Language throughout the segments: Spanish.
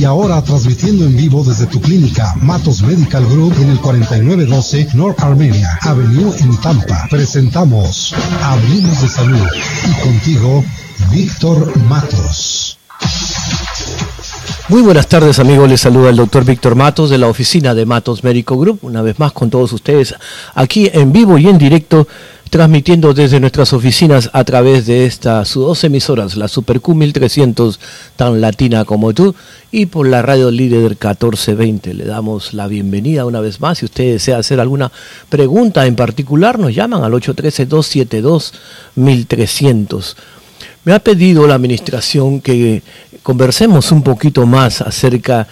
Y ahora transmitiendo en vivo desde tu clínica Matos Medical Group en el 4912 North Armenia Avenue en Tampa. Presentamos Hablemos de Salud. Y contigo, Víctor Matos. Muy buenas tardes amigos, les saluda el doctor Víctor Matos de la oficina de Matos Medical Group, una vez más con todos ustedes aquí en vivo y en directo, transmitiendo desde nuestras oficinas a través de estas dos emisoras, la Super Q 1300 tan latina como tú y por la radio líder 1420. Le damos la bienvenida una vez más. Si usted desea hacer alguna pregunta en particular, nos llaman al 813-272-1300. Me ha pedido la administración que conversemos un poquito más acerca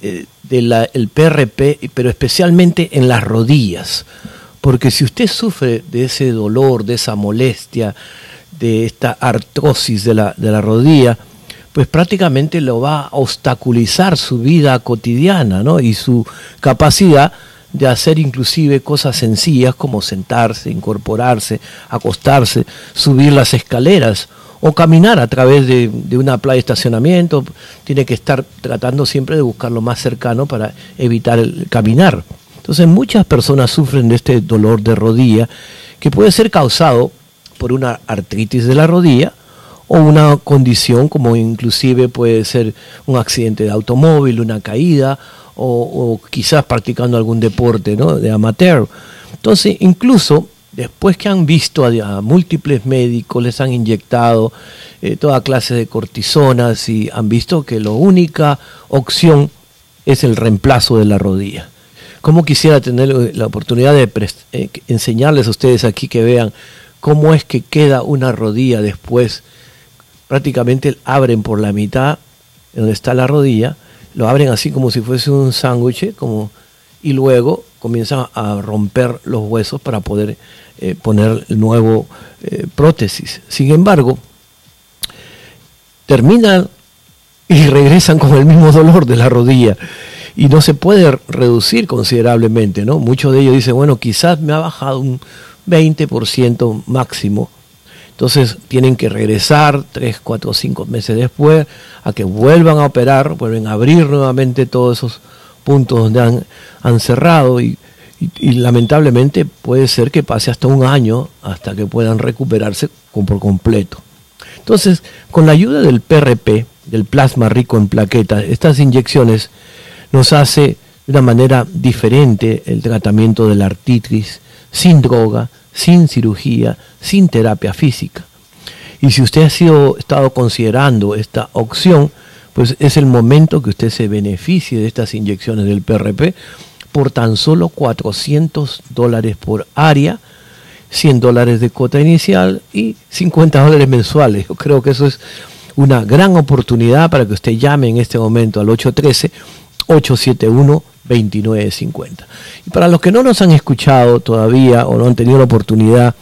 eh, del PRP, pero especialmente en las rodillas. Porque si usted sufre de ese dolor, de esa molestia, de esta artrosis de la, de la rodilla, pues prácticamente lo va a obstaculizar su vida cotidiana ¿no? y su capacidad de hacer inclusive cosas sencillas como sentarse, incorporarse, acostarse, subir las escaleras o caminar a través de, una playa de estacionamiento, tiene que estar tratando siempre de buscar lo más cercano para evitar el caminar. Entonces muchas personas sufren de este dolor de rodilla que puede ser causado por una artritis de la rodilla o una condición como inclusive puede ser un accidente de automóvil, una caída o, quizás practicando algún deporte ¿no? de amateur. Entonces incluso después que han visto a, múltiples médicos, les han inyectado eh, toda clase de cortisonas y han visto que la única opción es el reemplazo de la rodilla. ¿Cómo quisiera tener eh, la oportunidad de eh, enseñarles a ustedes aquí que vean cómo es que queda una rodilla después? Prácticamente abren por la mitad donde está la rodilla, lo abren así como si fuese un sándwich, como y luego comienzan a romper los huesos para poder eh, poner nuevo eh, prótesis. Sin embargo, terminan y regresan con el mismo dolor de la rodilla y no se puede reducir considerablemente, ¿no? Muchos de ellos dicen, bueno, quizás me ha bajado un 20% máximo. Entonces tienen que regresar 3, 4, 5 meses después a que vuelvan a operar, vuelven a abrir nuevamente todos esos puntos donde han, han cerrado y lamentablemente puede ser que pase hasta un año hasta que puedan recuperarse por completo. Entonces, con la ayuda del PRP, del plasma rico en plaquetas, estas inyecciones nos hace de una manera diferente el tratamiento de la artritis, sin droga, sin cirugía, sin terapia física. Y si usted ha sido, estado considerando esta opción, pues es el momento que usted se beneficie de estas inyecciones del PRP por tan solo 400 dólares por área, 100 dólares de cuota inicial y 50 dólares mensuales. Yo creo que eso es una gran oportunidad para que usted llame en este momento al 813-871-2950. Y para los que no nos han escuchado todavía o no han tenido la oportunidad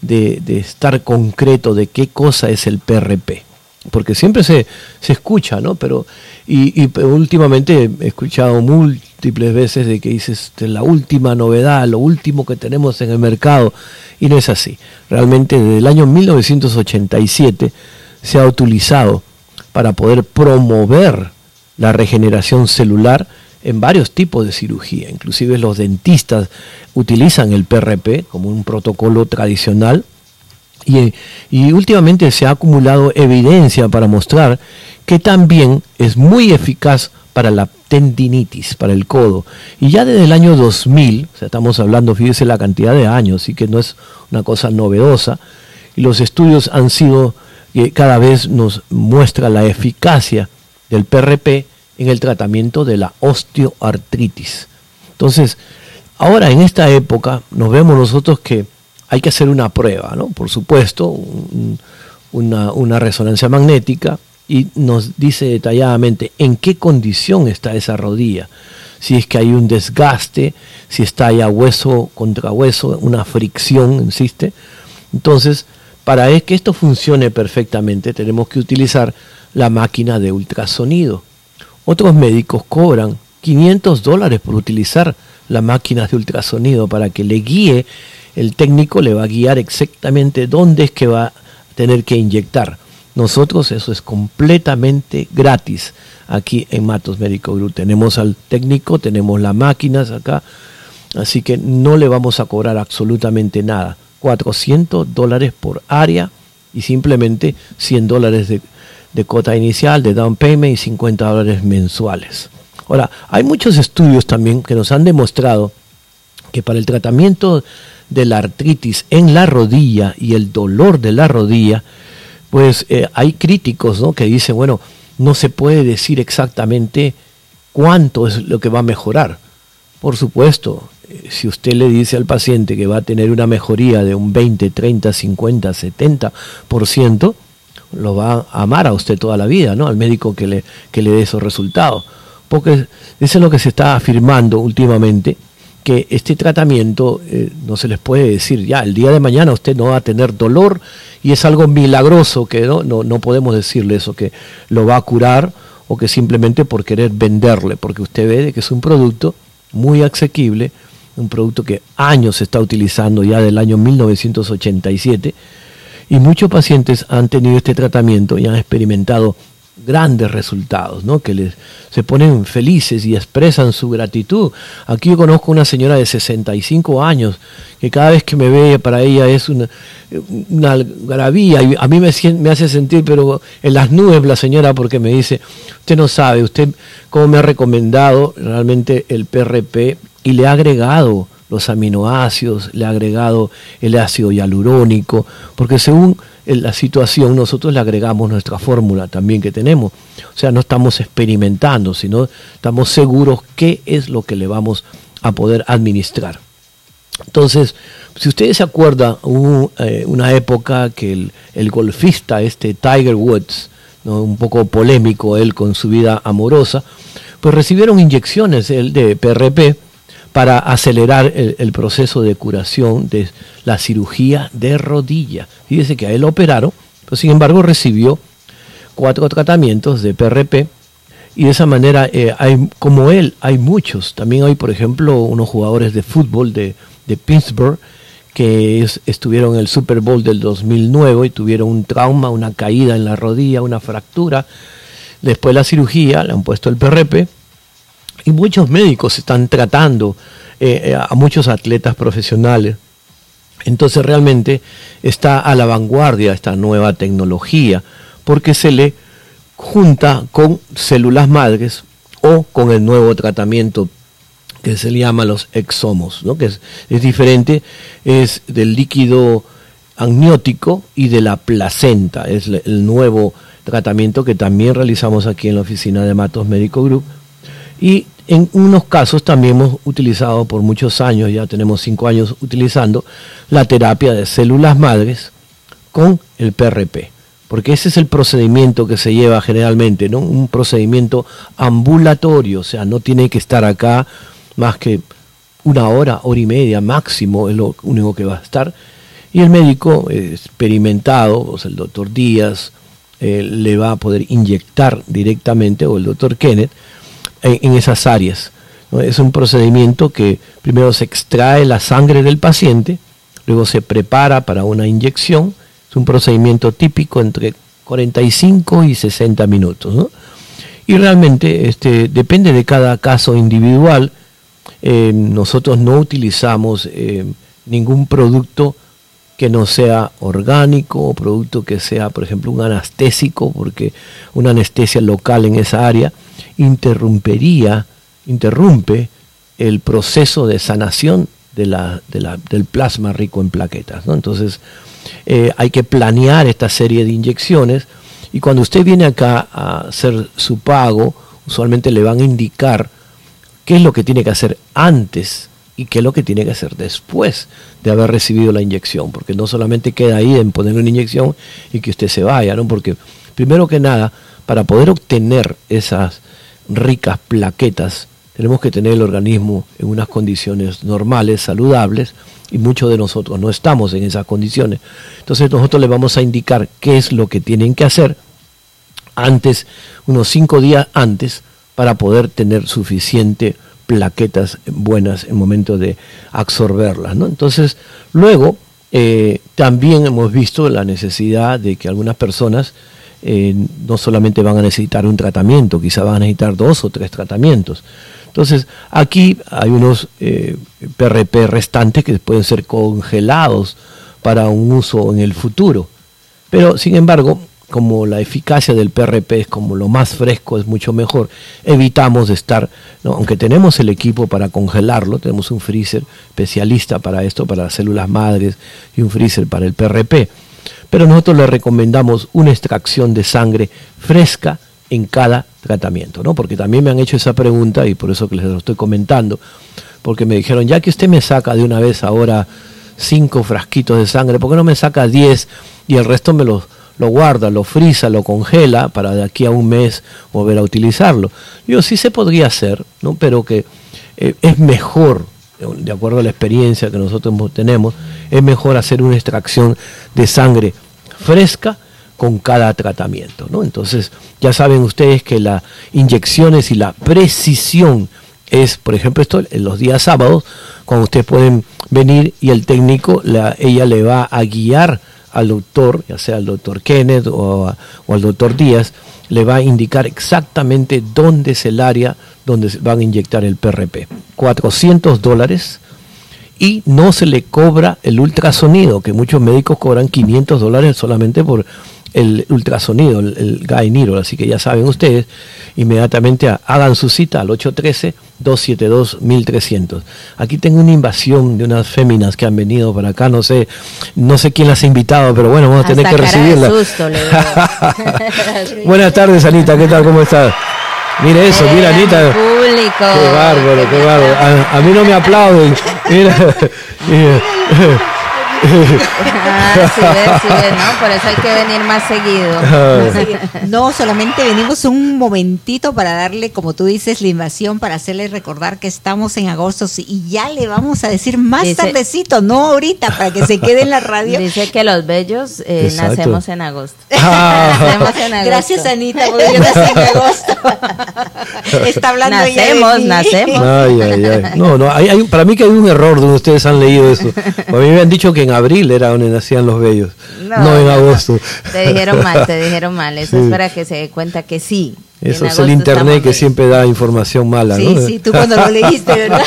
de, estar concreto de qué cosa es el PRP, porque siempre se, se escucha, ¿no? Pero, y, y últimamente he escuchado múltiples múltiples veces de que dices la última novedad, lo último que tenemos en el mercado, y no es así. Realmente desde el año 1987 se ha utilizado para poder promover la regeneración celular en varios tipos de cirugía. Inclusive los dentistas utilizan el PRP como un protocolo tradicional y, y, últimamente se ha acumulado evidencia para mostrar que también es muy eficaz para la tendinitis, para el codo. Y ya desde el año 2000, o sea, estamos hablando, fíjese la cantidad de años, así que no es una cosa novedosa, y los estudios han sido, que cada vez nos muestra la eficacia del PRP en el tratamiento de la osteoartritis. Entonces, ahora en esta época nos vemos nosotros que hay que hacer una prueba, ¿no? Por supuesto, una, una resonancia magnética, y nos dice detalladamente en qué condición está esa rodilla. Si es que hay un desgaste, si está ya hueso contra hueso, una fricción, insiste. Entonces, para que esto funcione perfectamente, tenemos que utilizar la máquina de ultrasonido. Otros médicos cobran 500 dólares por utilizar la máquina de ultrasonido para que le guíe, el técnico le va a guiar exactamente dónde es que va a tener que inyectar nosotros eso es completamente gratis aquí en Matos Médico Group. Tenemos al técnico, tenemos las máquinas acá, así que no le vamos a cobrar absolutamente nada. 400 dólares por área y simplemente 100 dólares de, de cuota inicial, de down payment y 50 dólares mensuales. Ahora, hay muchos estudios también que nos han demostrado que para el tratamiento de la artritis en la rodilla y el dolor de la rodilla, pues eh, hay críticos ¿no? que dicen, bueno, no se puede decir exactamente cuánto es lo que va a mejorar. Por supuesto, eh, si usted le dice al paciente que va a tener una mejoría de un 20, 30, 50, 70%, lo va a amar a usted toda la vida, ¿no? Al médico que le, que le dé esos resultados. Porque eso es lo que se está afirmando últimamente, que este tratamiento eh, no se les puede decir ya, el día de mañana usted no va a tener dolor y es algo milagroso que no, no, no podemos decirle eso, que lo va a curar o que simplemente por querer venderle, porque usted ve que es un producto muy asequible, un producto que años se está utilizando ya del año 1987 y muchos pacientes han tenido este tratamiento y han experimentado grandes resultados, ¿no? que les, se ponen felices y expresan su gratitud. Aquí yo conozco una señora de 65 años que cada vez que me ve para ella es una, una y a mí me, me hace sentir pero en las nubes la señora porque me dice, usted no sabe, usted cómo me ha recomendado realmente el PRP y le ha agregado los aminoácidos, le ha agregado el ácido hialurónico, porque según la situación nosotros le agregamos nuestra fórmula también que tenemos. O sea, no estamos experimentando, sino estamos seguros qué es lo que le vamos a poder administrar. Entonces, si ustedes se acuerdan, hubo eh, una época que el, golfista, este Tiger Woods, un poco polémico él con su vida amorosa, pues recibieron inyecciones de PRP, para acelerar el, proceso de curación de la cirugía de rodilla. Fíjese que a él operaron, pero sin embargo recibió cuatro tratamientos de PRP y de esa manera, eh, hay, como él, hay muchos. También hay, por ejemplo, unos jugadores de fútbol de, Pittsburgh que estuvieron en el Super Bowl del 2009 y tuvieron un trauma, una caída en la rodilla, una fractura. Después la cirugía, le han puesto el PRP y muchos médicos están tratando eh, eh, a muchos atletas profesionales. Entonces realmente está a la vanguardia esta nueva tecnología porque se le junta con células madres o con el nuevo tratamiento que se le llama los exomos, ¿no? que es, es diferente, es del líquido amniótico y de la placenta, es el nuevo tratamiento que también realizamos aquí en la oficina de Matos Médico Group y en unos casos también hemos utilizado por muchos años, ya tenemos cinco años utilizando, la terapia de células madres con el PRP. Porque ese es el procedimiento que se lleva generalmente, ¿no? Un procedimiento ambulatorio, o sea, no tiene que estar acá más que una hora, hora y media máximo, es lo único que va a estar. Y el médico experimentado, o sea, el doctor Díaz, eh, le va a poder inyectar directamente, o el doctor Kenneth, en, esas áreas. Es un procedimiento que primero se extrae la sangre del paciente, luego se prepara para una inyección. Es un procedimiento típico entre 45 y 60 minutos. Y realmente este, depende de cada caso individual. Eh, nosotros no utilizamos eh, ningún producto que no sea orgánico o producto que sea, por ejemplo, un anestésico, porque una anestesia local en esa área interrumpería, interrumpe el proceso de sanación del plasma rico en plaquetas. Entonces, eh, hay que planear esta serie de inyecciones y cuando usted viene acá a hacer su pago, usualmente le van a indicar qué es lo que tiene que hacer antes y qué es lo que tiene que hacer después de haber recibido la inyección, porque no solamente queda ahí en poner una inyección y que usted se vaya, ¿no? Porque primero que nada, para poder obtener esas ricas plaquetas, tenemos que tener el organismo en unas condiciones normales, saludables, y muchos de nosotros no estamos en esas condiciones. Entonces nosotros les vamos a indicar qué es lo que tienen que hacer antes, unos cinco días antes, para poder tener suficiente plaquetas buenas en momento de absorberlas. ¿no? Entonces, luego eh, también hemos visto la necesidad de que algunas personas eh, no solamente van a necesitar un tratamiento, quizá van a necesitar dos o tres tratamientos. Entonces, aquí hay unos PRP eh, restantes que pueden ser congelados para un uso en el futuro. Pero, sin embargo, como la eficacia del PRP es como lo más fresco, es mucho mejor, evitamos estar, aunque tenemos el equipo para congelarlo, tenemos un freezer especialista para esto, para las células madres y un freezer para el PRP, pero nosotros le recomendamos una extracción de sangre fresca en cada tratamiento, ¿no? Porque también me han hecho esa pregunta y por eso que les lo estoy comentando, porque me dijeron, ya que usted me saca de una vez ahora cinco frasquitos de sangre, ¿por qué no me saca diez y el resto me los lo guarda, lo frisa, lo congela para de aquí a un mes volver a utilizarlo. Yo sí se podría hacer, ¿no? pero que eh, es mejor, de acuerdo a la experiencia que nosotros tenemos, es mejor hacer una extracción de sangre fresca con cada tratamiento. ¿no? Entonces, ya saben ustedes que las inyecciones y la precisión es, por ejemplo, esto en los días sábados, cuando ustedes pueden venir y el técnico, la, ella le va a guiar al doctor, ya sea al doctor Kenneth o, al doctor Díaz, le va a indicar exactamente dónde es el área donde van a inyectar el PRP. 400 dólares y no se le cobra el ultrasonido, que muchos médicos cobran 500 dólares solamente por el ultrasonido, el, el Guy Así que ya saben ustedes, inmediatamente hagan su cita al 813-272-1300. Aquí tengo una invasión de unas féminas que han venido para acá, no sé, no sé quién las ha invitado, pero bueno, vamos a tener que recibirla. Buenas tardes, Anita, ¿qué tal? ¿Cómo estás? Mire eso, mira Anita. Qué bárbaro, qué bárbaro. A, a, mí no me aplauden. Mira, mira. Ah, Por eso hay que venir más seguido. No, solamente venimos un momentito para darle, como tú dices, la invasión, para hacerle recordar que estamos en agosto y ya le vamos a decir más tardecito, no ahorita, para que se quede en la radio. Dice que los bellos eh, nacemos en agosto. Ah. nacemos en agosto. Gracias, Anita, porque yo nací en agosto. Está hablando nacemos, nacemos. Ay, ay, ay. No, no, hay, para mí que hay un error donde ustedes han leído eso. A mí me han dicho que en abril era donde nacían los bellos, no, en agosto. Te dijeron mal, te dijeron mal. Eso es para que se dé cuenta que sí, eso es el internet que siempre da información mala, sí, ¿no? Sí, tú cuando lo leíste, ¿verdad?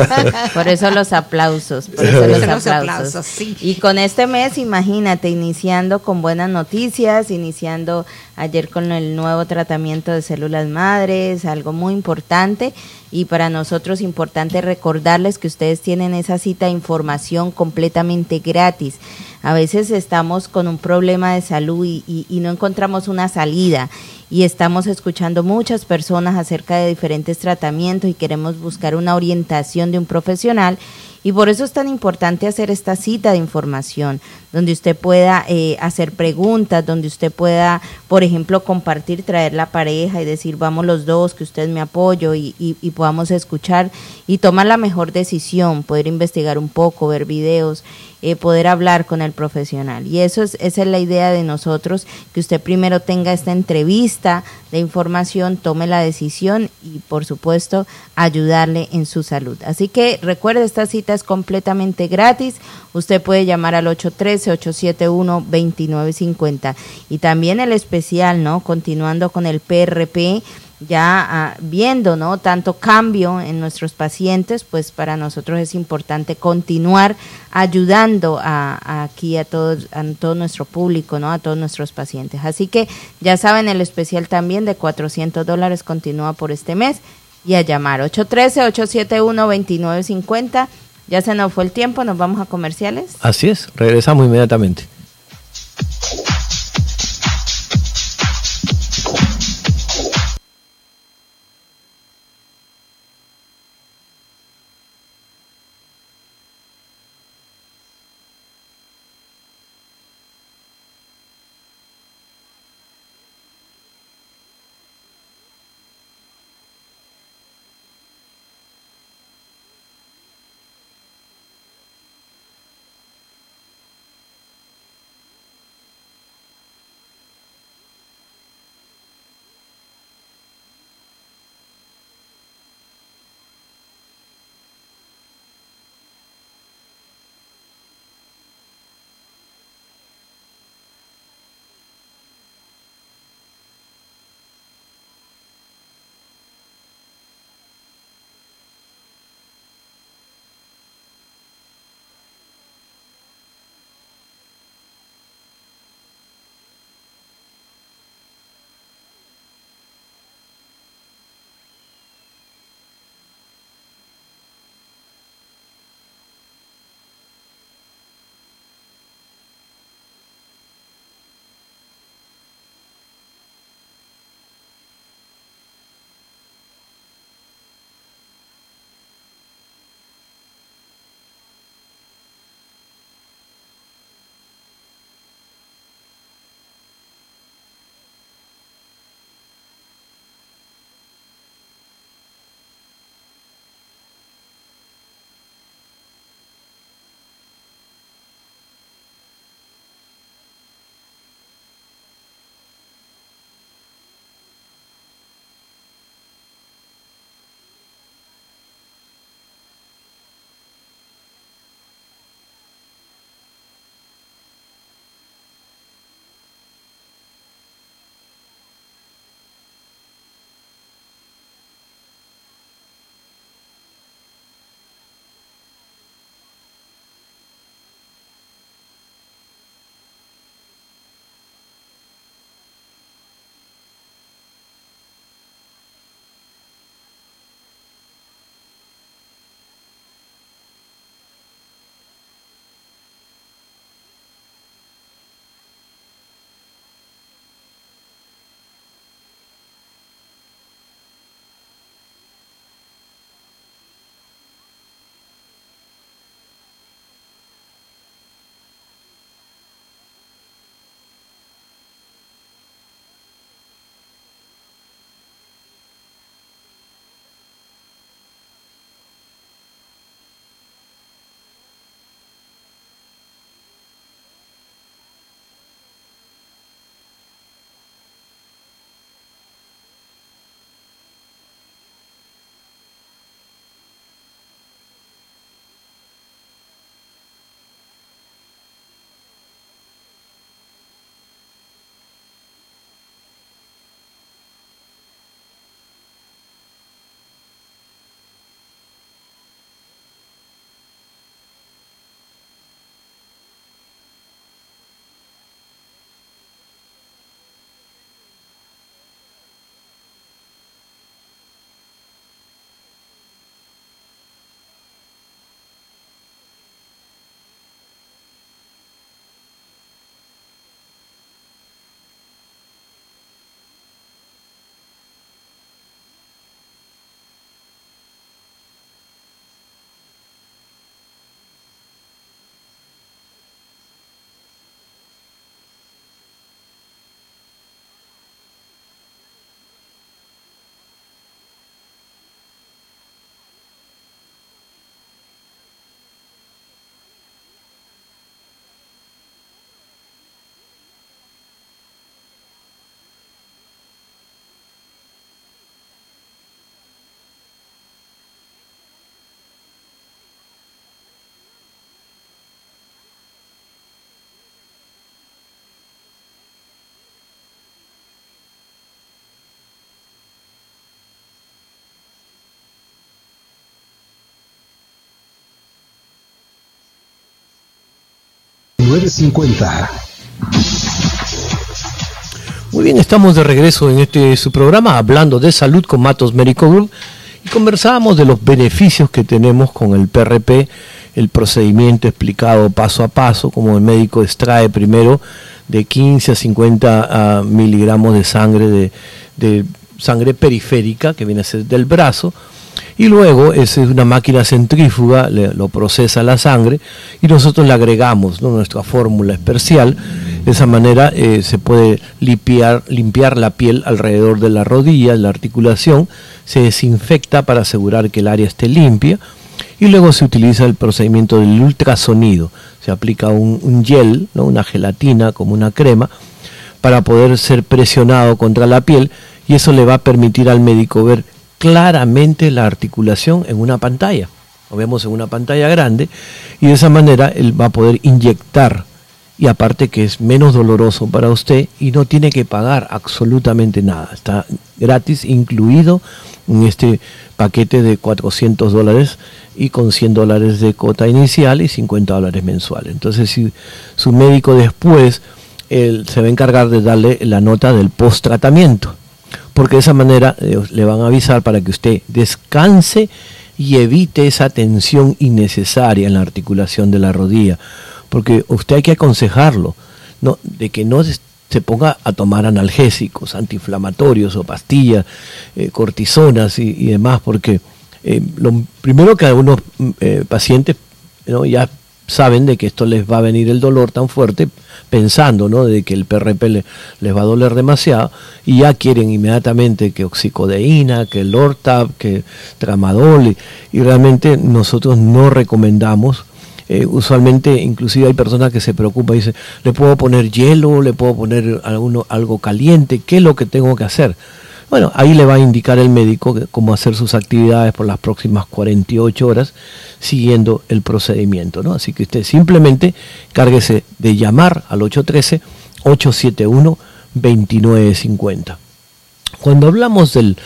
por eso los aplausos, por eso los aplausos. Y con este mes, imagínate, iniciando con buenas noticias, iniciando ayer con el nuevo tratamiento de células madres, algo muy importante y para nosotros importante recordarles que ustedes tienen esa cita de información completamente gratis. A veces estamos con un problema de salud y, y no encontramos una salida. Y estamos escuchando muchas personas acerca de diferentes tratamientos y queremos buscar una orientación de un profesional. Y por eso es tan importante hacer esta cita de información, donde usted pueda eh, hacer preguntas, donde usted pueda, por ejemplo, compartir, traer la pareja y decir, vamos los dos, que usted me apoyo y, y podamos escuchar y tomar la mejor decisión, poder investigar un poco, ver videos eh, poder hablar con el profesional. Y eso es, esa es la idea de nosotros, que usted primero tenga esta entrevista de información, tome la decisión y por supuesto ayudarle en su salud. Así que recuerde, esta cita es completamente gratis. Usted puede llamar al 813-871-2950. Y también el especial, ¿no? Continuando con el PRP ya ah, viendo no tanto cambio en nuestros pacientes pues para nosotros es importante continuar ayudando a, aquí a todos a todo nuestro público no a todos nuestros pacientes. Así que ya saben el especial también de 400 dólares continúa por este mes. Y a llamar 813 871 2950 ya se nos fue el tiempo nos vamos a comerciales. Así es regresamos inmediatamente 2950. Muy bien, estamos de regreso en este su programa hablando de salud con Matos Medical Group y conversábamos de los beneficios que tenemos con el PRP, el procedimiento explicado paso a paso, como el médico extrae primero de 15 a 50 ah, miligramos de sangre de sangre periférica que viene a ser del brazo y luego es una máquina centrífuga, lo procesa la sangre y nosotros le agregamos nuestra fórmula especial. De esa manera eh, se puede limpiar, limpiar la piel alrededor de la rodilla, la articulación, se desinfecta para asegurar que el área esté limpia y luego se utiliza el procedimiento del ultrasonido. Se aplica un, un gel, ¿no? una gelatina como una crema, para poder ser presionado contra la piel y eso le va a permitir al médico ver claramente la articulación en una pantalla. Lo vemos en una pantalla grande y de esa manera él va a poder inyectar y aparte que es menos doloroso para usted y no tiene que pagar absolutamente nada. Está gratis incluido en este paquete de 400 dólares y con 100 dólares de cota inicial y 50 dólares mensuales. Entonces si su médico después él se va a encargar de darle la nota del post tratamiento porque de esa manera eh, le van a avisar para que usted descanse y evite esa tensión innecesaria en la articulación de la rodilla, porque usted hay que aconsejarlo, no, de que no se ponga a tomar analgésicos, antiinflamatorios o pastillas, eh, cortisonas y, demás, porque eh, lo primero que algunos pacientes ¿no? ya saben de que esto les va a venir el dolor tan fuerte, pensando ¿no? de que el PRP les va a doler demasiado, y ya quieren inmediatamente que oxicodeína, que Lortab, que tramadol, y, realmente nosotros no recomendamos. Eh, usualmente, inclusive hay personas que se preocupan y dicen, le puedo poner hielo, le puedo poner alguno, algo caliente, ¿qué es lo que tengo que hacer? Bueno, ahí le va a indicar el médico cómo hacer sus actividades por las próximas 48 horas siguiendo el procedimiento, ¿no? Así que usted simplemente cárguese de llamar al 813-871-2950. Cuando hablamos del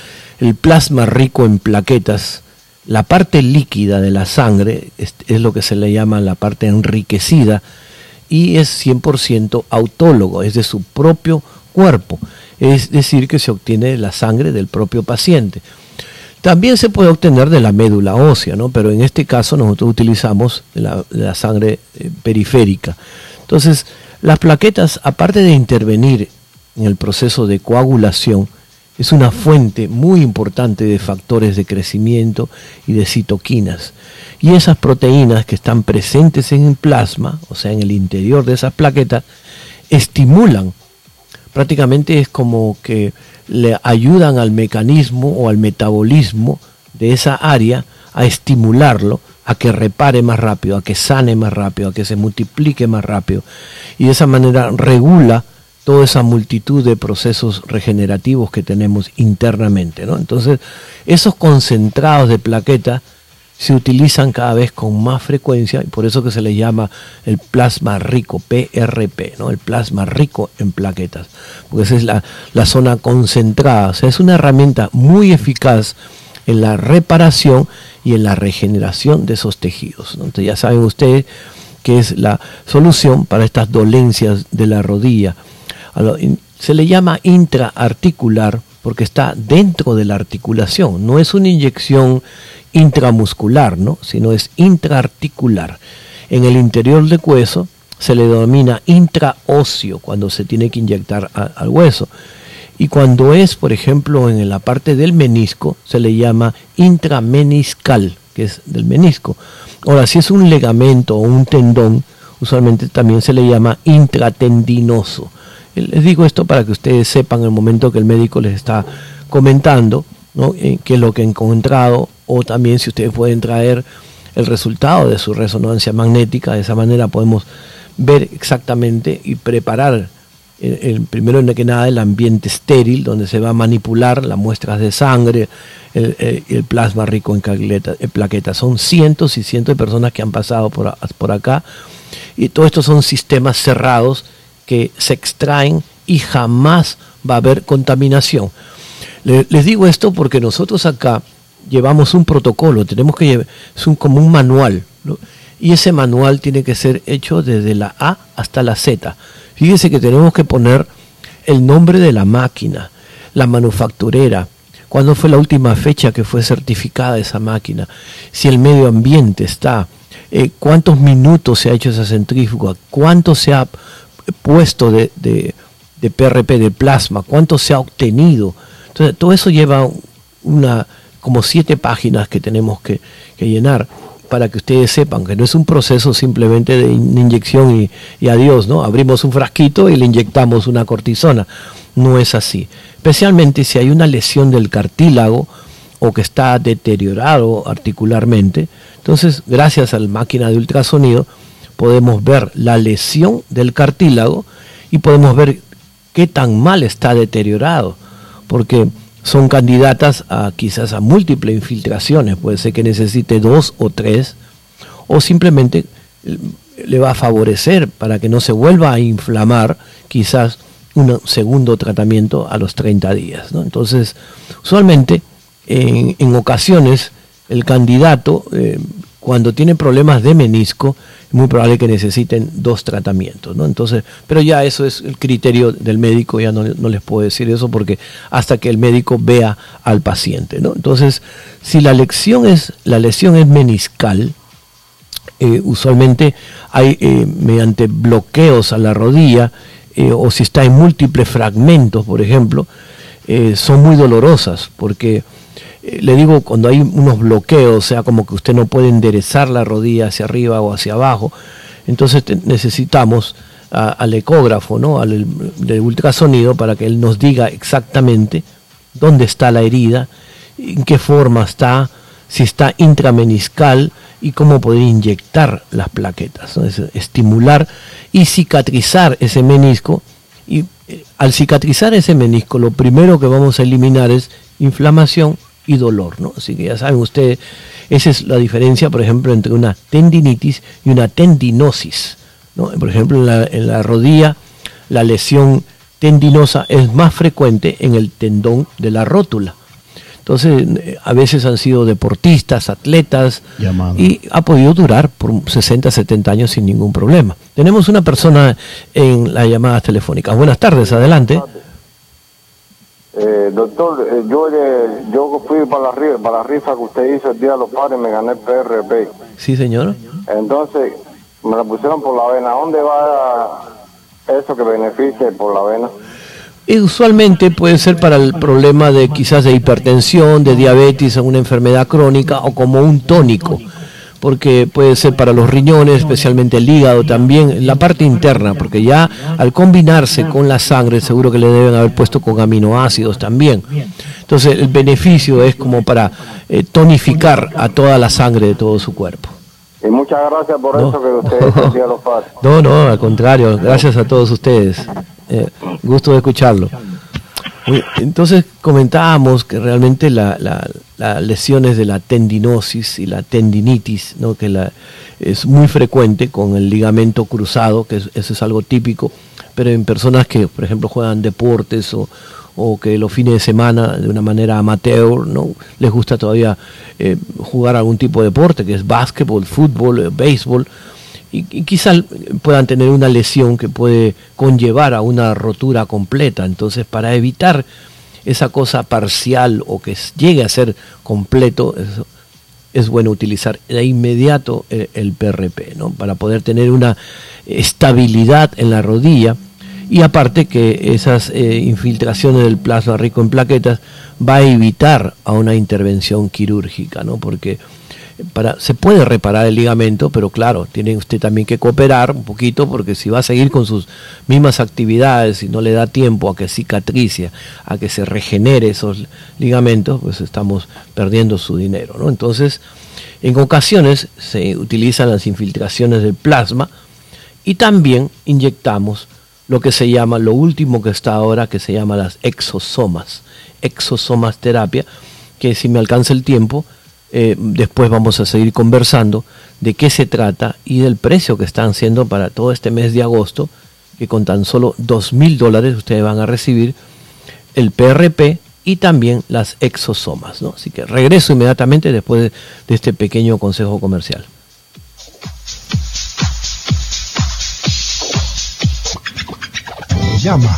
plasma rico en plaquetas, la parte líquida de la sangre es, es lo que se le llama la parte enriquecida y es 100% autólogo, es de su propio cuerpo es decir, que se obtiene la sangre del propio paciente. También se puede obtener de la médula ósea, ¿no? pero en este caso nosotros utilizamos la, la sangre eh, periférica. Entonces, las plaquetas, aparte de intervenir en el proceso de coagulación, es una fuente muy importante de factores de crecimiento y de citoquinas. Y esas proteínas que están presentes en el plasma, o sea, en el interior de esas plaquetas, estimulan prácticamente es como que le ayudan al mecanismo o al metabolismo de esa área a estimularlo a que repare más rápido, a que sane más rápido, a que se multiplique más rápido. Y de esa manera regula toda esa multitud de procesos regenerativos que tenemos internamente. ¿no? Entonces, esos concentrados de plaquetas se utilizan cada vez con más frecuencia y por eso que se le llama el plasma rico, PRP, ¿no? el plasma rico en plaquetas, porque esa es la, zona concentrada, o sea, es una herramienta muy eficaz en la reparación y en la regeneración de esos tejidos. Entonces ya saben ustedes que es la solución para estas dolencias de la rodilla. Se le llama intraarticular porque está dentro de la articulación, no es una inyección intramuscular, ¿no? sino es intraarticular. En el interior del hueso se le denomina intraóseo cuando se tiene que inyectar al hueso. Y cuando es, por ejemplo, en la parte del menisco, se le llama intrameniscal, que es del menisco. Ahora, si es un legamento o un tendón, usualmente también se le llama intratendinoso. Les digo esto para que ustedes sepan el momento que el médico les está comentando ¿no? Eh, qué es lo que ha encontrado o también si ustedes pueden traer el resultado de su resonancia magnética, de esa manera podemos ver exactamente y preparar el, primero que nada el ambiente estéril donde se va a manipular las muestras de sangre, el, plasma rico en, plaquetas. Son cientos y cientos de personas que han pasado por, por acá y todo esto son sistemas cerrados que se extraen y jamás va a haber contaminación. les digo esto porque nosotros acá llevamos un protocolo, tenemos que llevar, es un, como un manual. y ese manual tiene que ser hecho desde la A hasta la Z. Fíjese que tenemos que poner el nombre de la máquina, la manufacturera, cuándo fue la última fecha que fue certificada esa máquina, si el medio ambiente está, eh, cuántos minutos se ha hecho esa centrífuga, cuánto se ha puesto de, de, PRP, de plasma, cuánto se ha obtenido. Entonces, todo eso lleva una, como siete páginas que tenemos que, llenar para que ustedes sepan que no es un proceso simplemente de inyección y, y, adiós, ¿no? Abrimos un frasquito y le inyectamos una cortisona. No es así. Especialmente si hay una lesión del cartílago o que está deteriorado articularmente. Entonces, gracias a la máquina de ultrasonido, podemos ver la lesión del cartílago y podemos ver qué tan mal está deteriorado. Porque son candidatas a quizás a múltiples infiltraciones, puede ser que necesite dos o tres, o simplemente le va a favorecer para que no se vuelva a inflamar quizás un segundo tratamiento a los 30 días. Entonces, usualmente, en, ocasiones, el candidato, eh, cuando tiene problemas de menisco, muy probable que necesiten dos tratamientos. ¿no? Entonces, pero ya eso es el criterio del médico, ya no, les puedo decir eso porque hasta que el médico vea al paciente. ¿no? Entonces, si la lesión es, la lesión es meniscal, eh, usualmente hay eh, mediante bloqueos a la rodilla, eh, o si está en múltiples fragmentos, por ejemplo, son muy dolorosas, porque le digo, cuando hay unos bloqueos, o sea, como que usted no puede enderezar la rodilla hacia arriba o hacia abajo, entonces necesitamos al ecógrafo, ¿no? al de ultrasonido, para que él nos diga exactamente dónde está la herida, en qué forma está, si está intrameniscal y cómo poder inyectar las plaquetas, estimular y cicatrizar ese menisco. Y eh, al cicatrizar ese menisco, lo primero que vamos a eliminar es inflamación y dolor. ¿no? Así que ya saben ustedes, esa es la diferencia, por ejemplo, entre una tendinitis y una tendinosis. ¿no? Por ejemplo, en la, en la rodilla, la lesión tendinosa es más frecuente en el tendón de la rótula. Entonces, eh, a veces han sido deportistas, atletas, y ha podido durar por 60, 70 años sin ningún problema. Tenemos una persona en las llamadas telefónicas. Buenas tardes, adelante. Eh, doctor, eh, yo, yo fui para la, rifa, para la rifa que usted hizo el Día de los Padres y me gané el PRP. Sí, señor. Entonces, me la pusieron por la vena. ¿Dónde va eso que beneficie por la vena? Y usualmente puede ser para el problema de quizás de hipertensión, de diabetes, una enfermedad crónica o como un tónico, porque puede ser para los riñones, especialmente el hígado también, la parte interna, porque ya al combinarse con la sangre seguro que le deben haber puesto con aminoácidos también. Entonces el beneficio es como para eh, tonificar a toda la sangre de todo su cuerpo. Y muchas gracias por eso que ustedes los padres. No, no, al contrario, gracias a todos ustedes. Eh, gusto de escucharlo. Entonces comentábamos que realmente las lesiones de la tendinosis y la tendinitis, ¿no? que la, es muy frecuente con el ligamento cruzado, que eso es algo típico, pero en personas que, por ejemplo, juegan deportes o, o que los fines de semana de una manera amateur no les gusta todavía eh, jugar algún tipo de deporte que es básquetbol, fútbol, eh, béisbol y, quizás puedan tener una lesión que puede conllevar a una rotura completa. Entonces, para evitar esa cosa parcial o que llegue a ser completo, es, bueno utilizar de inmediato el, PRP, ¿no? Para poder tener una estabilidad en la rodilla y aparte que esas eh, infiltraciones del plasma rico en plaquetas va a evitar a una intervención quirúrgica, ¿no? Porque se puede reparar el ligamento, pero claro, tiene usted también que cooperar un poquito porque si va a seguir con sus mismas actividades y no le da tiempo a que cicatrice, a que se regenere esos ligamentos, pues estamos perdiendo su dinero, ¿no? Entonces, en ocasiones se utilizan las infiltraciones del plasma y también inyectamos lo que se llama, lo último que está ahora, que se llama las exosomas, exosomas terapia, que si me alcanza el tiempo, eh, después vamos a seguir conversando de qué se trata y del precio que están haciendo para todo este mes de agosto, que con tan solo dos mil dólares ustedes van a recibir el PRP y también las exosomas. ¿no? Así que regreso inmediatamente después de, de este pequeño consejo comercial. Llama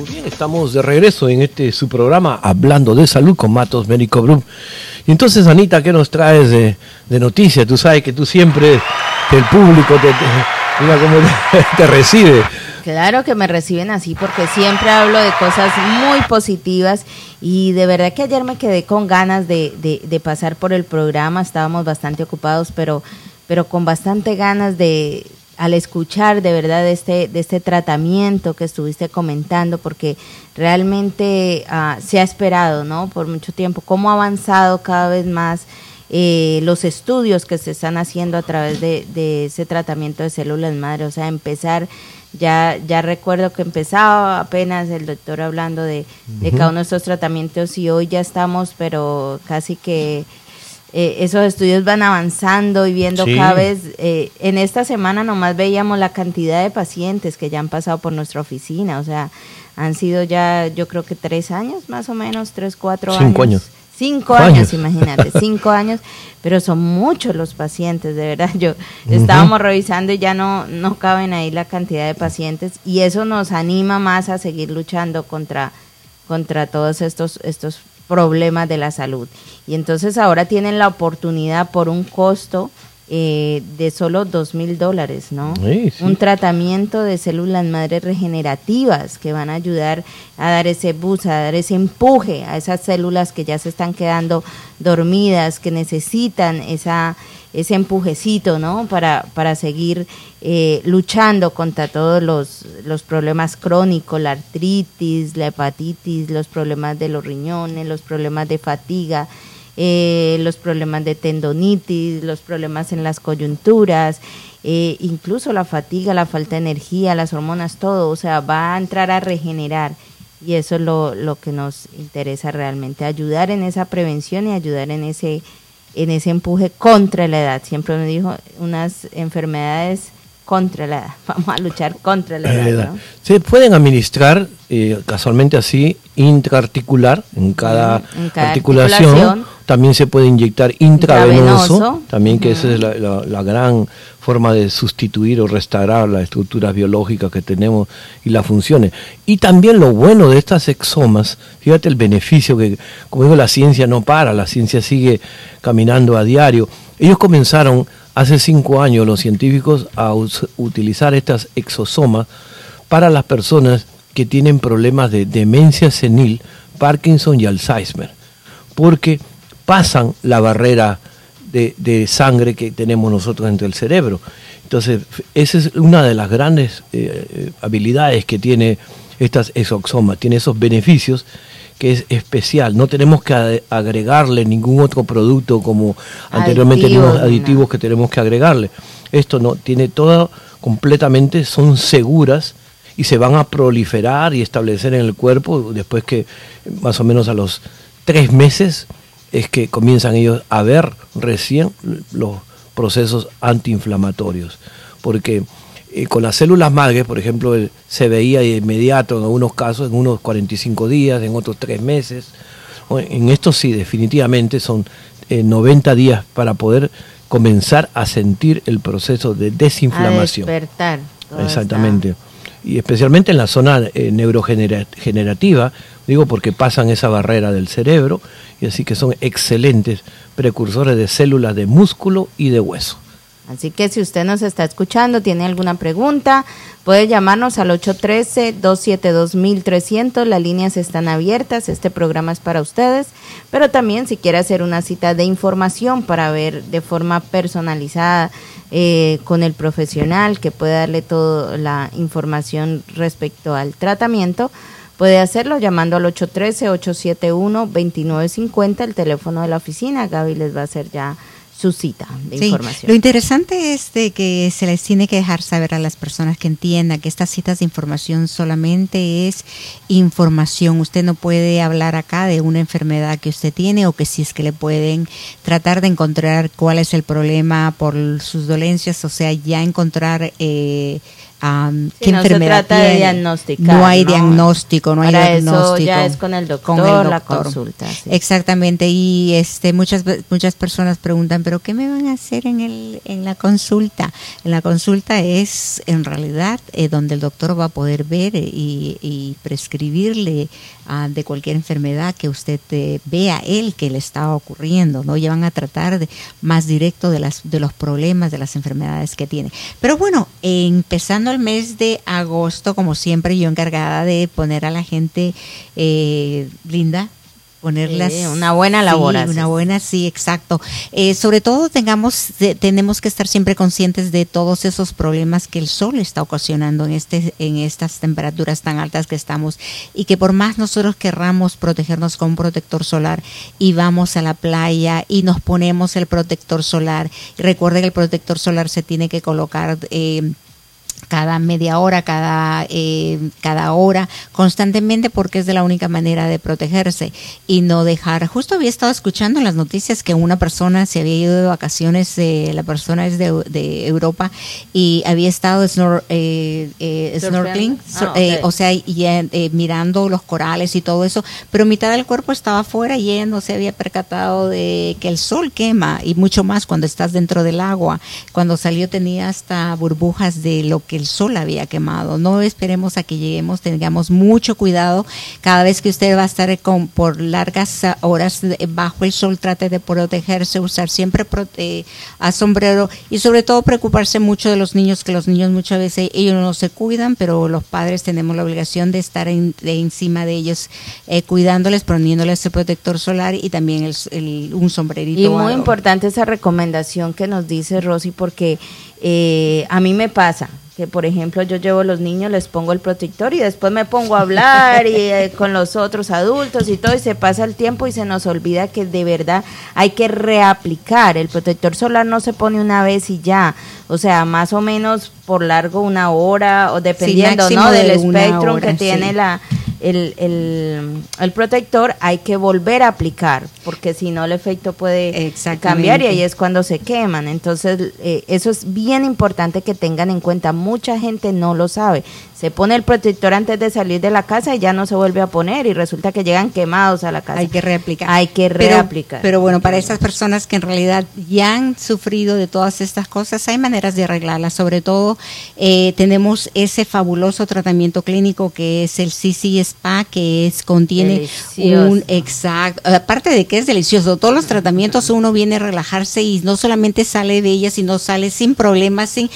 Muy bien, estamos de regreso en este su programa Hablando de Salud con Matos Médico Group. Y entonces, Anita, ¿qué nos traes de, noticias? Tú sabes que tú siempre, el público te, recibe. Claro que me reciben así porque siempre hablo de cosas muy positivas y de verdad que ayer me quedé con ganas de, de, de pasar por el programa, estábamos bastante ocupados, pero con bastante ganas de, al escuchar de verdad de este, de este tratamiento que estuviste comentando, porque realmente ah, se ha esperado, ¿no? Por mucho tiempo, cómo ha avanzado cada vez más eh, los estudios que se están haciendo a través de, de ese tratamiento de células madre, o sea, empezar ya, ya recuerdo que empezaba apenas el doctor hablando de, de cada uno de estos tratamientos y hoy ya estamos, pero casi que eh, esos estudios van avanzando y viendo cada vez, eh, en esta semana nomás veíamos la cantidad de pacientes que ya han pasado por nuestra oficina, o sea, han sido ya yo creo que tres años más o menos, tres, cuatro Cinco años. Cinco años, imagínate, cinco años, pero son muchos los pacientes, de verdad. Yo estábamos revisando y ya no, no caben ahí la cantidad de pacientes y eso nos anima más a seguir luchando contra, contra todos estos, estos problemas de la salud. Y entonces ahora tienen la oportunidad por un costo eh, de solo dos mil dólares, ¿no? Un tratamiento de células madres regenerativas que van a ayudar a dar ese bus, a dar ese empuje a esas células que ya se están quedando dormidas, que necesitan esa ese empujecito, ¿no? Para, para seguir eh, luchando contra todos los, los problemas crónicos, la artritis, la hepatitis, los problemas de los riñones, los problemas de fatiga, eh, los problemas de tendonitis, los problemas en las coyunturas, eh, incluso la fatiga, la falta de energía, las hormonas, todo, o sea, va a entrar a regenerar. Y eso es lo, lo que nos interesa realmente, ayudar en esa prevención y ayudar en ese en ese empuje contra la edad. Siempre me dijo unas enfermedades contra la edad. Vamos a luchar contra la edad. Se pueden administrar eh, casualmente así intraarticular en cada, articulación. También se puede inyectar intravenoso, también que esa es la, gran forma de sustituir o restaurar las estructuras biológicas que tenemos y las funciones. Y también lo bueno de estas exomas, fíjate el beneficio que, como digo, la ciencia no para, la ciencia sigue caminando a diario. Ellos comenzaron hace cinco años, los científicos, a utilizar estas exosomas para las personas que tienen problemas de demencia senil, Parkinson y Alzheimer. Porque pasan la barrera de, sangre que tenemos nosotros entre el cerebro. Entonces, esa es una de las grandes eh, eh, habilidades que tiene estas exoxomas, tiene esos beneficios que es especial. No tenemos que agregarle ningún otro producto como anteriormente los aditivos que tenemos que agregarle. Esto no, tiene todo completamente, son seguras y se van a proliferar y establecer en el cuerpo después que más o menos a los tres meses es que comienzan ellos a ver recién los procesos antiinflamatorios. Porque eh, con las células madres, por ejemplo, se veía de inmediato en algunos casos, en unos 45 días, en otros 3 meses. En estos sí, definitivamente son 90 eh, días para poder comenzar a sentir el proceso de desinflamación. A despertar. Exactamente. Y especialmente en la zona eh, neurogenerativa, digo porque pasan esa barrera del cerebro y así que son excelentes precursores de células de músculo y de hueso. Así que si usted nos está escuchando, tiene alguna pregunta, puede llamarnos al 813-272-1300. Las líneas están abiertas. Este programa es para ustedes. Pero también si quiere hacer una cita de información para ver de forma personalizada eh, con el profesional que puede darle toda la información respecto al tratamiento, Puede hacerlo llamando al 813-871-2950, el teléfono de la oficina. Gaby les va a hacer ya su cita de información. Lo interesante es de que se les tiene que dejar saber a las personas que entiendan que estas citas de información solamente es información. Usted no puede hablar acá de una enfermedad que usted tiene o que si es que le pueden tratar de encontrar cuál es el problema por sus dolencias, o sea, ya encontrar eh, qué no enfermedad se trata de diagnosticar. No hay diagnóstico, no hay diagnóstico. Eso ya es con el doctor, la consulta. Exactamente, y este muchas muchas personas preguntan, pero ¿qué me van a hacer en el en la consulta? En la consulta es en realidad eh, donde el doctor va a poder ver y, y prescribirle Ah, de cualquier enfermedad que usted eh, vea él que le está ocurriendo, ¿no? Ya van a tratar de, más directo de, las, de los problemas, de las enfermedades que tiene. Pero bueno, empezando el mes de agosto, como siempre, yo encargada de poner a la gente eh, linda, ponerlas una buena labor una buena sí exacto. Eh, sobre todo tengamos tenemos que estar siempre conscientes de todos esos problemas que el sol está ocasionando en este en estas temperaturas tan altas que estamos y que por más nosotros querramos protegernos con un protector solar y vamos a la playa y nos ponemos el protector solar recuerde que el protector solar se tiene que colocar eh, cada media hora, cada, eh, cada hora, constantemente, porque es de la única manera de protegerse y no dejar. Justo había estado escuchando en las noticias que una persona se había ido de vacaciones, eh, la persona es de, de, Europa y había estado eh, eh, snorkeling, ah, o sea, y, mirando los corales y todo eso, pero mitad del cuerpo estaba afuera y ella no se había percatado de que el sol quema y mucho más cuando estás dentro del agua. Cuando salió tenía hasta burbujas de lo que el sol había quemado. No esperemos a que lleguemos, tengamos mucho cuidado. Cada vez que usted va a estar con, por largas horas bajo el sol, trate de protegerse, usar siempre eh, a sombrero y sobre todo preocuparse mucho de los niños, que los niños muchas veces ellos no se cuidan, pero los padres tenemos la obligación de estar encima de ellos, eh, cuidándoles, poniéndoles el protector solar y también el, un sombrerito. Y muy importante esa recomendación que nos dice Rosy, porque eh, a mí me pasa, que por ejemplo yo llevo a los niños, les pongo el protector y después me pongo a hablar y, eh, con los otros adultos y todo y se pasa el tiempo y se nos olvida que de verdad hay que reaplicar. El protector solar no se pone una vez y ya, o sea, más o menos por largo una hora o dependiendo ¿no? del espectro que tiene la el, el, el, protector hay que volver a aplicar, porque si no el efecto puede cambiar y ahí es cuando se queman. Entonces, eh, eso es bien importante que tengan en cuenta. Mucha gente no lo sabe se pone el protector antes de salir de la casa y ya no se vuelve a poner y resulta que llegan quemados a la casa. Hay que reaplicar. Hay que reaplicar. Pero, bueno, para esas personas que en realidad ya han sufrido de todas estas cosas, hay maneras de arreglarlas. Sobre todo, eh, tenemos ese fabuloso tratamiento clínico que es el CC Spa, que es contiene un exacto, aparte de que es delicioso, todos los tratamientos uno viene a relajarse y no solamente sale de ella, sino sale sin problemas, sin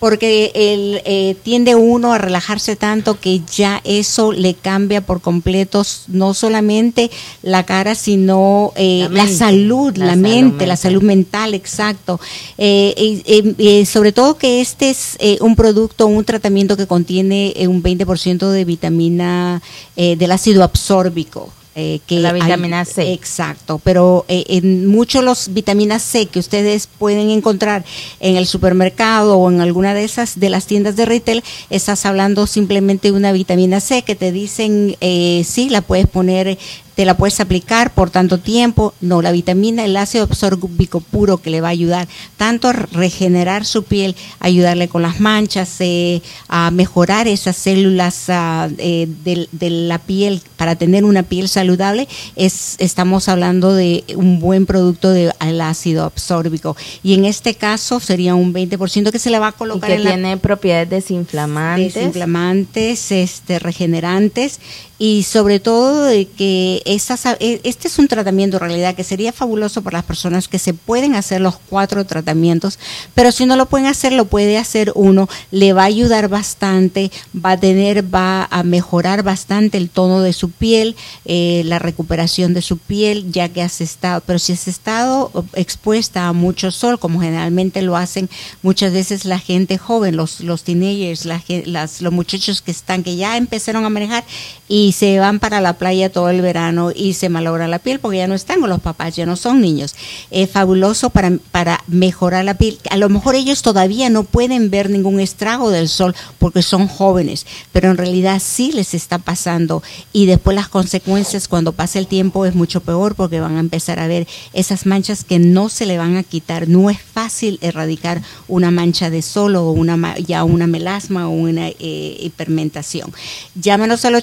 porque él, eh, tiende uno a relajarse tanto que ya eso le cambia por completo no solamente la cara, sino eh, la, salud, la, mente, la salud mental, exacto. Eh, sobre todo que este es un producto, un tratamiento que contiene un 20% de vitamina del ácido absórbico. Eh, que la vitamina C. Exacto, pero eh, en muchos los vitaminas C que ustedes pueden encontrar en el supermercado o en alguna de esas de las tiendas de retail, estás hablando simplemente de una vitamina C que te dicen, eh, sí, la puedes poner te la puedes aplicar por tanto tiempo. No, la vitamina, el ácido absorbico puro que le va a ayudar tanto a regenerar su piel, ayudarle con las manchas, eh, a mejorar esas células ah, eh, de, la piel para tener una piel saludable, es, estamos hablando de un buen producto del ácido absórbico. Y en este caso sería un 20% que se le va a colocar y que tiene propiedades desinflamantes. Desinflamantes, este, regenerantes y sobre todo de que e, este es un tratamiento en realidad que sería fabuloso para las personas que se pueden hacer los cuatro tratamientos, pero si no lo pueden hacer, lo puede hacer uno, le va a ayudar bastante, va a tener, va a mejorar bastante el tono de su piel, eh, la recuperación de su piel, ya que has estado, pero si has estado expuesta a mucho sol, como generalmente lo hacen muchas veces la gente joven, los, los teenagers, las, los muchachos que están, que ya empezaron a manejar y se van para la playa todo el verano y se malogra la piel porque ya no están con los papás, ya no son niños. Es fabuloso para, para mejorar la piel. A lo mejor ellos todavía no pueden ver ningún estrago del sol porque son jóvenes, pero en realidad sí les está pasando y después las consecuencias cuando pasa el tiempo es mucho peor porque van a empezar a ver esas manchas que no se le van a quitar. No es fácil erradicar una mancha de sol o una, ya una melasma o una eh, hipermentación. Llámanos al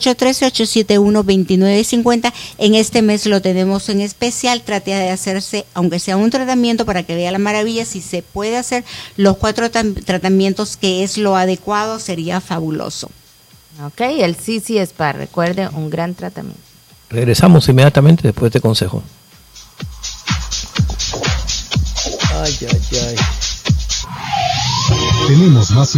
813-871-2950 en este mes lo tenemos en especial. Trate de hacerse, aunque sea un tratamiento para que vea la maravilla, si se puede hacer los cuatro tratamientos que es lo adecuado, sería fabuloso. Ok, el CC Spa, recuerde, un gran tratamiento. Regresamos inmediatamente después de este consejo. Ay, ay, ay. Tenemos más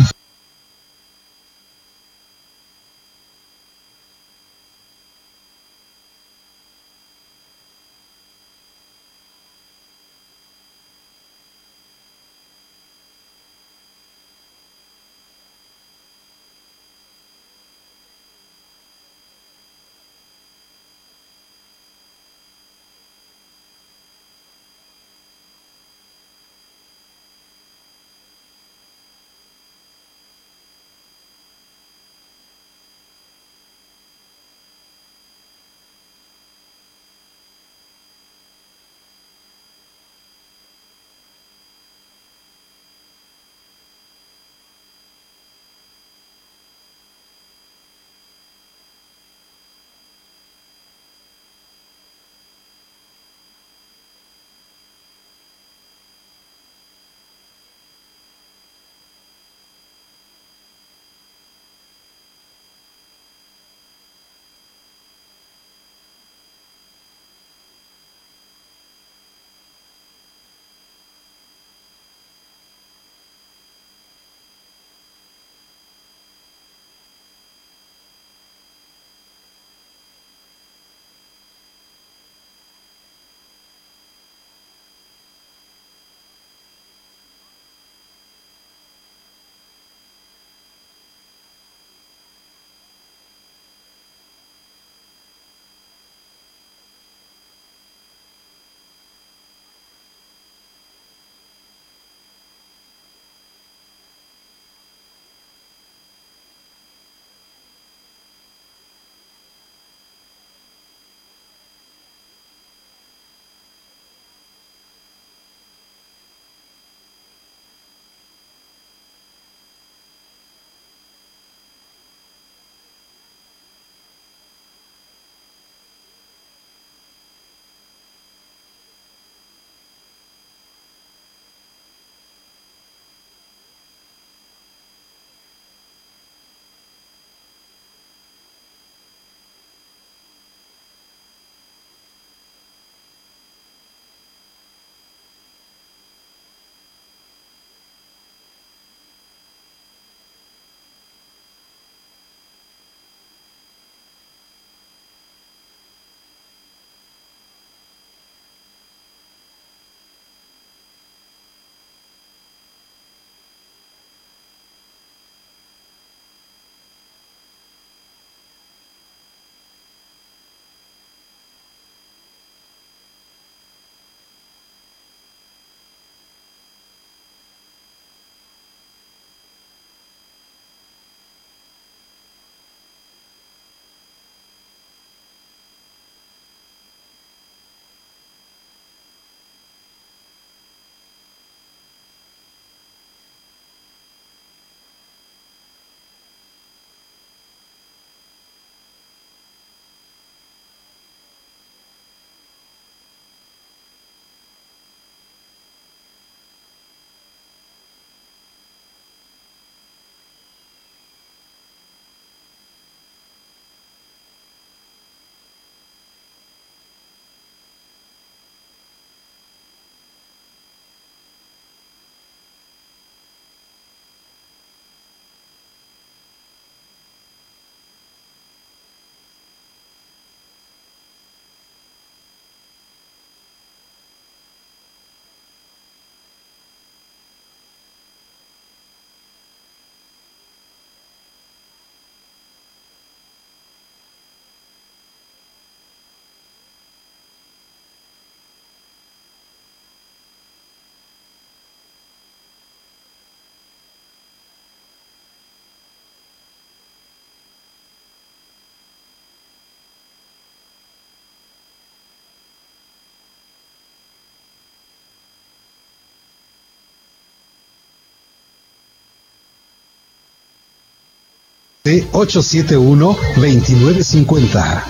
871-2950.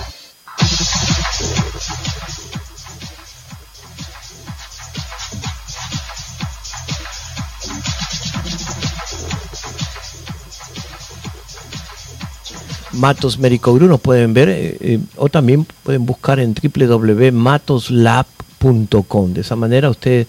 Matos Médico Bruno pueden ver eh, eh, o también pueden buscar en www.matoslab.com. De esa manera usted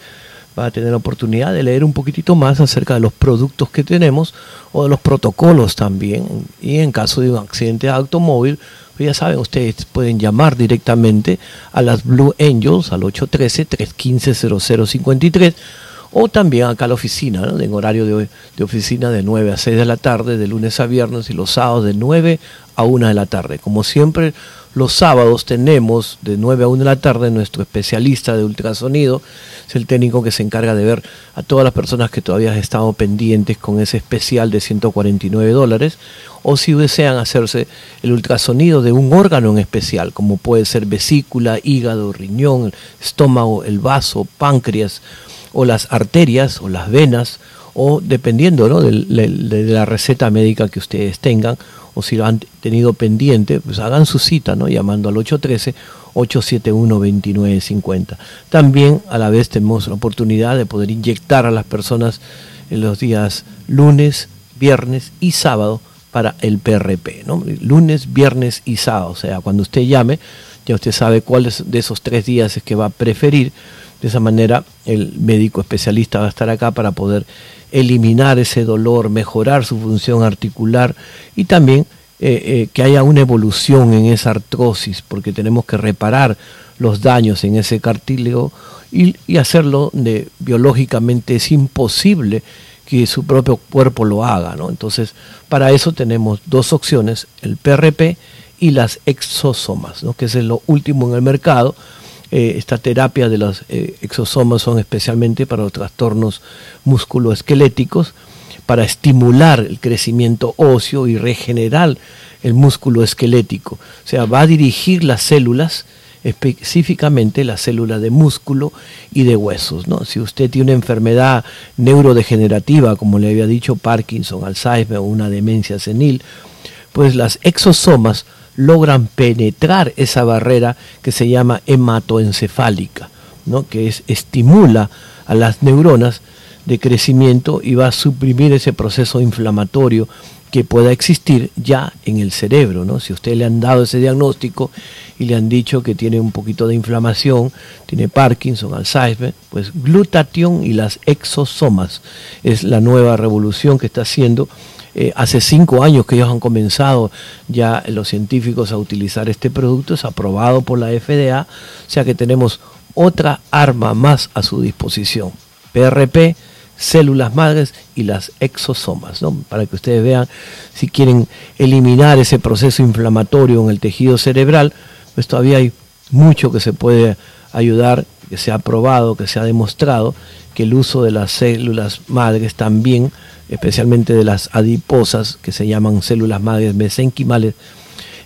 va a tener la oportunidad de leer un poquitito más acerca de los productos que tenemos o de los protocolos también. Y en caso de un accidente de automóvil, pues ya saben, ustedes pueden llamar directamente a las Blue Angels al 813-315-0053 o también acá a la oficina, en horario de, de, oficina de 9 a 6 de la tarde, de lunes a viernes y los sábados de 9 a 1 de la tarde. Como siempre, los sábados tenemos de 9 a 1 de la tarde nuestro especialista de ultrasonido, es el técnico que se encarga de ver a todas las personas que todavía estado pendientes con ese especial de 149 dólares, o si desean hacerse el ultrasonido de un órgano en especial, como puede ser vesícula, hígado, riñón, estómago, el vaso, páncreas, o las arterias o las venas, o dependiendo de, la receta médica que ustedes tengan, o si lo han tenido pendiente, pues hagan su cita, ¿no? llamando al 813-871-2950. También a la vez tenemos la oportunidad de poder inyectar a las personas en los días lunes, viernes y sábado para el PRP. ¿no? Lunes, viernes y sábado, o sea, cuando usted llame, ya usted sabe cuáles de esos tres días es que va a preferir de esa manera el médico especialista va a estar acá para poder eliminar ese dolor, mejorar su función articular y también eh, eh, que haya una evolución en esa artrosis, porque tenemos que reparar los daños en ese cartílago y, hacerlo de, biológicamente es imposible que su propio cuerpo lo haga. ¿no? Entonces, para eso tenemos dos opciones, el PRP y las exosomas, ¿no? que es lo último en el mercado, eh, esta terapia de los eh, exosomas son especialmente para los trastornos musculoesqueléticos, para estimular el crecimiento óseo y regenerar el músculo esquelético. O sea, va a dirigir las células, específicamente las células de músculo y de huesos. ¿no? Si usted tiene una enfermedad neurodegenerativa, como le había dicho Parkinson, Alzheimer o una demencia senil, pues las exosomas logran penetrar esa barrera que se llama hematoencefálica, ¿no? que es, estimula a las neuronas de crecimiento y va a suprimir ese proceso inflamatorio que pueda existir ya en el cerebro. ¿no? Si usted le han dado ese diagnóstico y le han dicho que tiene un poquito de inflamación, tiene Parkinson, Alzheimer, pues glutatión y las exosomas es la nueva revolución que está haciendo eh, hace cinco años que ellos han comenzado ya los científicos a utilizar este producto, es aprobado por la FDA, o sea que tenemos otra arma más a su disposición. PRP, células madres y las exosomas, ¿no? para que ustedes vean si quieren eliminar ese proceso inflamatorio en el tejido cerebral, pues todavía hay mucho que se puede ayudar, que se ha probado, que se ha demostrado que el uso de las células madres también especialmente de las adiposas, que se llaman células madres mesenquimales,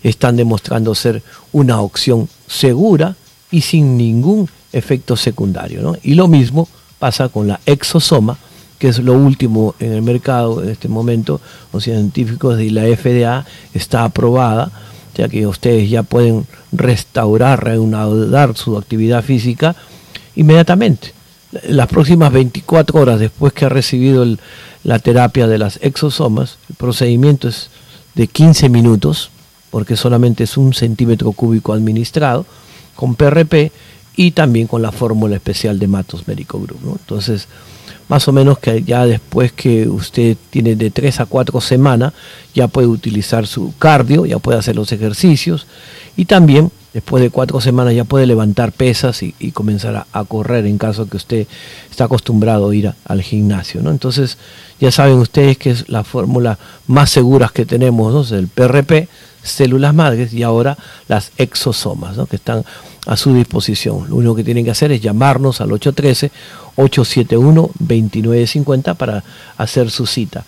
están demostrando ser una opción segura y sin ningún efecto secundario. Y lo mismo pasa con la exosoma, que es lo último en el mercado en este momento. Los científicos de la FDA está aprobada, ya que ustedes ya pueden restaurar, reanudar su actividad física inmediatamente. Las próximas 24 horas después que ha recibido el, la terapia de las exosomas. El procedimiento es de 15 minutos, porque solamente es un centímetro cúbico administrado, con PRP y también con la fórmula especial de Matos Médico Group. Entonces, más o menos que ya después que usted tiene de 3 a 4 semanas, ya puede utilizar su cardio, ya puede hacer los ejercicios y también después de cuatro semanas ya puede levantar pesas y, comenzar a, correr en caso que usted está acostumbrado a ir al gimnasio. ¿no? Entonces ya saben ustedes que es la fórmula más segura que tenemos, el PRP, células madres y ahora las exosomas que están a su disposición. Lo único que tienen que hacer es llamarnos al 813-871-2950 para hacer su cita.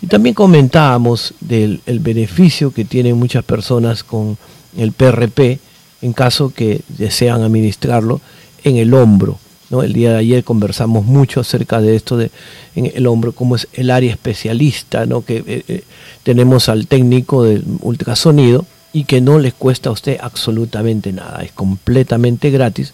Y también comentábamos del beneficio que tienen muchas personas con el PRP en caso que desean administrarlo en el hombro. ¿no? El día de ayer conversamos mucho acerca de esto de en el hombro, como es el área especialista, ¿no? que eh, eh, tenemos al técnico del ultrasonido y que no les cuesta a usted absolutamente nada, es completamente gratis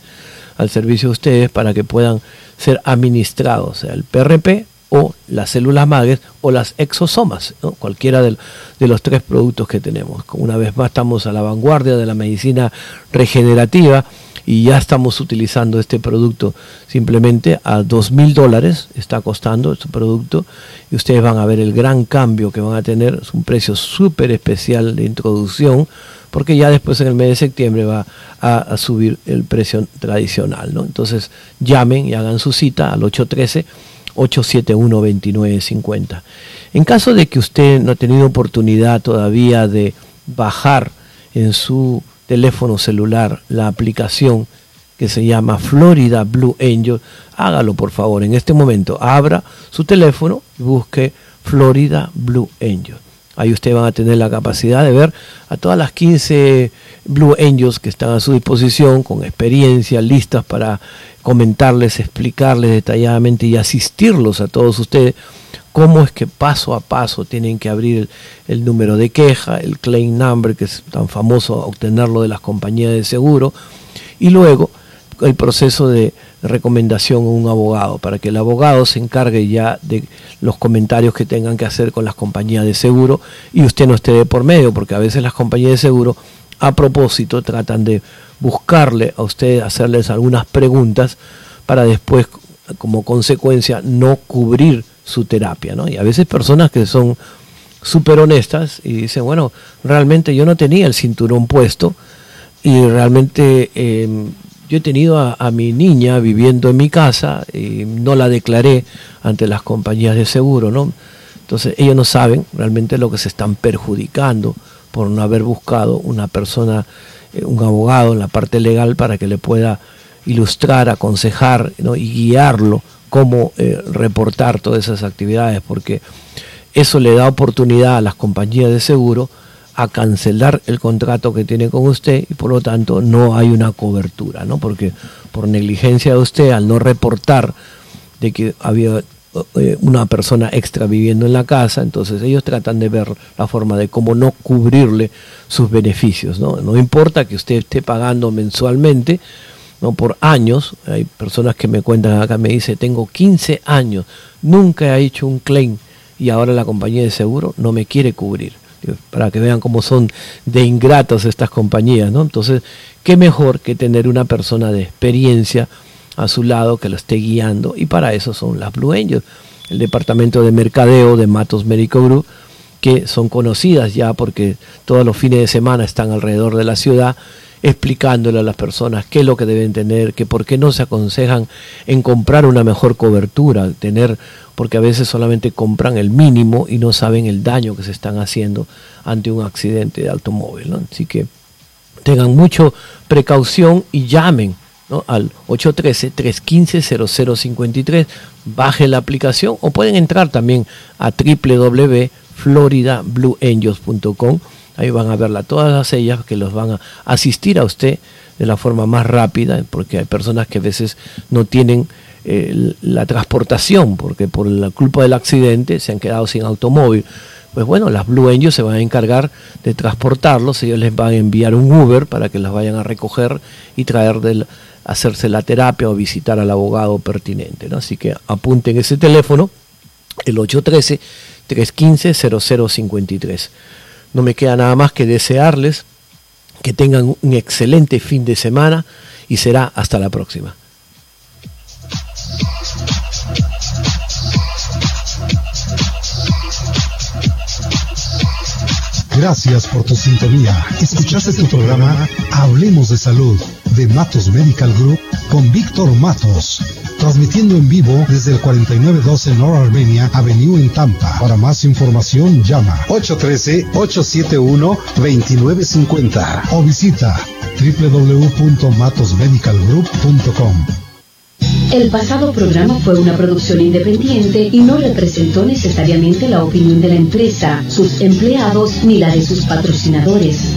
al servicio de ustedes para que puedan ser administrados, el PRP o las células madres o las exosomas, cualquiera de, los tres productos que tenemos. Una vez más estamos a la vanguardia de la medicina regenerativa y ya estamos utilizando este producto simplemente a dos mil dólares está costando este producto y ustedes van a ver el gran cambio que van a tener es un precio súper especial de introducción porque ya después en el mes de septiembre va a, subir el precio tradicional ¿no? entonces llamen y hagan su cita al 813 871 2950 en caso de que usted no ha tenido oportunidad todavía de bajar en su teléfono celular la aplicación que se llama Florida Blue Angel, hágalo por favor en este momento. Abra su teléfono y busque Florida Blue Angel. Ahí usted va a tener la capacidad de ver a todas las 15 Blue Angels que están a su disposición, con experiencia, listas para comentarles, explicarles detalladamente y asistirlos a todos ustedes cómo es que paso a paso tienen que abrir el, número de queja, el claim number, que es tan famoso obtenerlo de las compañías de seguro, y luego el proceso de recomendación a un abogado, para que el abogado se encargue ya de los comentarios que tengan que hacer con las compañías de seguro y usted no esté de por medio, porque a veces las compañías de seguro a propósito tratan de buscarle a usted, hacerles algunas preguntas para después, como consecuencia, no cubrir su terapia, ¿no? Y a veces personas que son súper honestas y dicen, bueno, realmente yo no tenía el cinturón puesto y realmente em, yo he tenido a, mi niña viviendo en mi casa y no la declaré ante las compañías de seguro, ¿no? Entonces ellos no saben realmente lo que se están perjudicando por no haber buscado una persona, un abogado en la parte legal para que le pueda ilustrar, aconsejar y guiarlo cómo eh, reportar todas esas actividades, porque eso le da oportunidad a las compañías de seguro a cancelar el contrato que tiene con usted y por lo tanto no hay una cobertura, ¿no? Porque por negligencia de usted al no reportar de que había eh, una persona extra viviendo en la casa, entonces ellos tratan de ver la forma de cómo no cubrirle sus beneficios, ¿no? No importa que usted esté pagando mensualmente, ¿no? por años. Hay personas que me cuentan acá, me dice, tengo 15 años, nunca he hecho un claim y ahora la compañía de seguro no me quiere cubrir. Para que vean cómo son de ingratos estas compañías, ¿no? Entonces, qué mejor que tener una persona de experiencia a su lado que lo esté guiando y para eso son las Blue Angels, el departamento de mercadeo de Matos Medical Group, que son conocidas ya porque todos los fines de semana están alrededor de la ciudad explicándole a las personas qué es lo que deben tener, que por qué no se aconsejan en comprar una mejor cobertura, tener, porque a veces solamente compran el mínimo y no saben el daño que se están haciendo ante un accidente de automóvil. Así que tengan mucho precaución y llamen al 813-315-0053, bajen la aplicación o pueden entrar también a www.floridablueangels.com Ahí van a verla todas las ellas que los van a asistir a usted de la forma más rápida, porque hay personas que a veces no tienen eh, la transportación, porque por la culpa del accidente se han quedado sin automóvil. Pues bueno, las Blue Angels se van a encargar de transportarlos, ellos les van a enviar un Uber para que los vayan a recoger y traer del, hacerse la terapia o visitar al abogado pertinente. Así que apunten ese teléfono, el 813-315-0053. No me queda nada más que desearles que tengan un excelente fin de semana y será hasta la próxima. Gracias por tu sintonía. Escuchaste tu programa Hablemos de Salud de Matos Medical Group con Víctor Matos transmitiendo en vivo desde el 4912 North Armenia Avenue en Tampa. Para más información llama 813-871-2950 o visita www.matosmedicalgroup.com. El pasado programa fue una producción independiente y no representó necesariamente la opinión de la empresa, sus empleados ni la de sus patrocinadores.